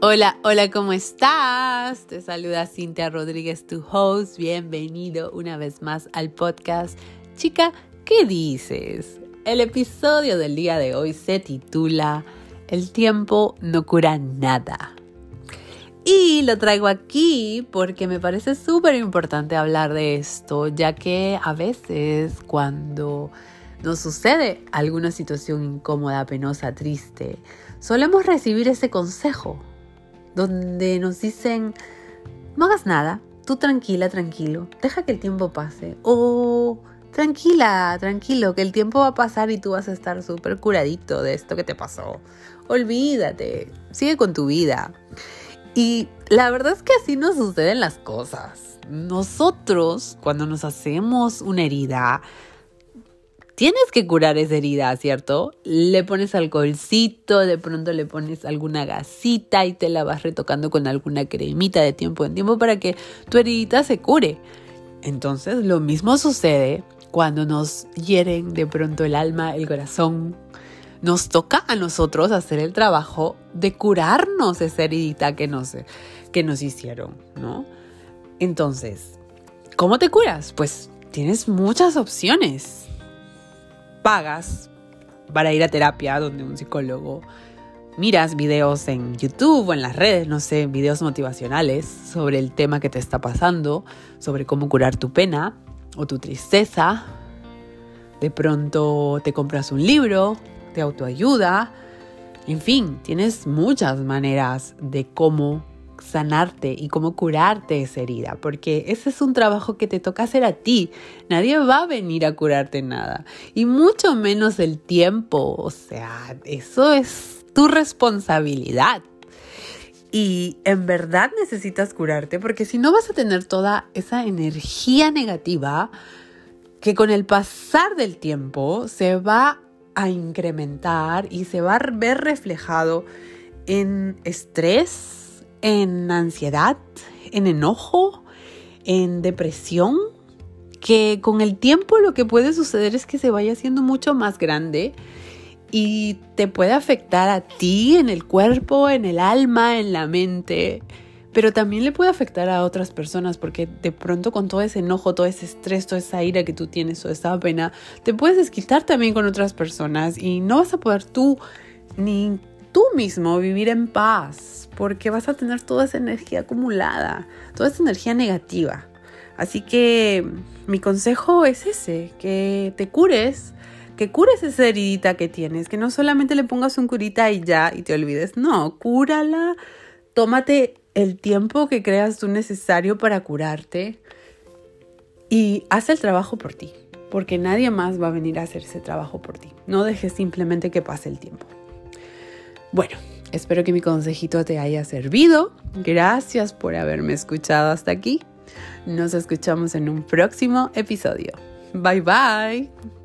Hola, hola, ¿cómo estás? Te saluda Cintia Rodríguez, tu host. Bienvenido una vez más al podcast. Chica, ¿qué dices? El episodio del día de hoy se titula El tiempo no cura nada. Y lo traigo aquí porque me parece súper importante hablar de esto, ya que a veces cuando nos sucede alguna situación incómoda, penosa, triste, solemos recibir ese consejo donde nos dicen, no hagas nada, tú tranquila, tranquilo, deja que el tiempo pase. O tranquila, tranquilo, que el tiempo va a pasar y tú vas a estar súper curadito de esto que te pasó. Olvídate, sigue con tu vida. Y la verdad es que así nos suceden las cosas. Nosotros, cuando nos hacemos una herida, tienes que curar esa herida, ¿cierto? Le pones alcoholcito, de pronto le pones alguna gasita y te la vas retocando con alguna cremita de tiempo en tiempo para que tu heridita se cure. Entonces lo mismo sucede cuando nos hieren de pronto el alma, el corazón. Nos toca a nosotros hacer el trabajo de curarnos esa heridita que nos, que nos hicieron, ¿no? Entonces, ¿cómo te curas? Pues tienes muchas opciones pagas para ir a terapia donde un psicólogo miras videos en YouTube o en las redes, no sé, videos motivacionales sobre el tema que te está pasando, sobre cómo curar tu pena o tu tristeza. De pronto te compras un libro de autoayuda. En fin, tienes muchas maneras de cómo sanarte y cómo curarte esa herida, porque ese es un trabajo que te toca hacer a ti. Nadie va a venir a curarte nada, y mucho menos el tiempo, o sea, eso es tu responsabilidad. Y en verdad necesitas curarte, porque si no vas a tener toda esa energía negativa que con el pasar del tiempo se va a incrementar y se va a ver reflejado en estrés, en ansiedad, en enojo, en depresión, que con el tiempo lo que puede suceder es que se vaya haciendo mucho más grande y te puede afectar a ti en el cuerpo, en el alma, en la mente, pero también le puede afectar a otras personas porque de pronto con todo ese enojo, todo ese estrés, toda esa ira que tú tienes o esa pena, te puedes desquitar también con otras personas y no vas a poder tú ni tú mismo vivir en paz porque vas a tener toda esa energía acumulada, toda esa energía negativa. Así que mi consejo es ese, que te cures, que cures esa heridita que tienes, que no solamente le pongas un curita y ya y te olvides, no, cúrala, tómate el tiempo que creas tú necesario para curarte y haz el trabajo por ti, porque nadie más va a venir a hacer ese trabajo por ti. No dejes simplemente que pase el tiempo. Bueno, Espero que mi consejito te haya servido. Gracias por haberme escuchado hasta aquí. Nos escuchamos en un próximo episodio. Bye bye.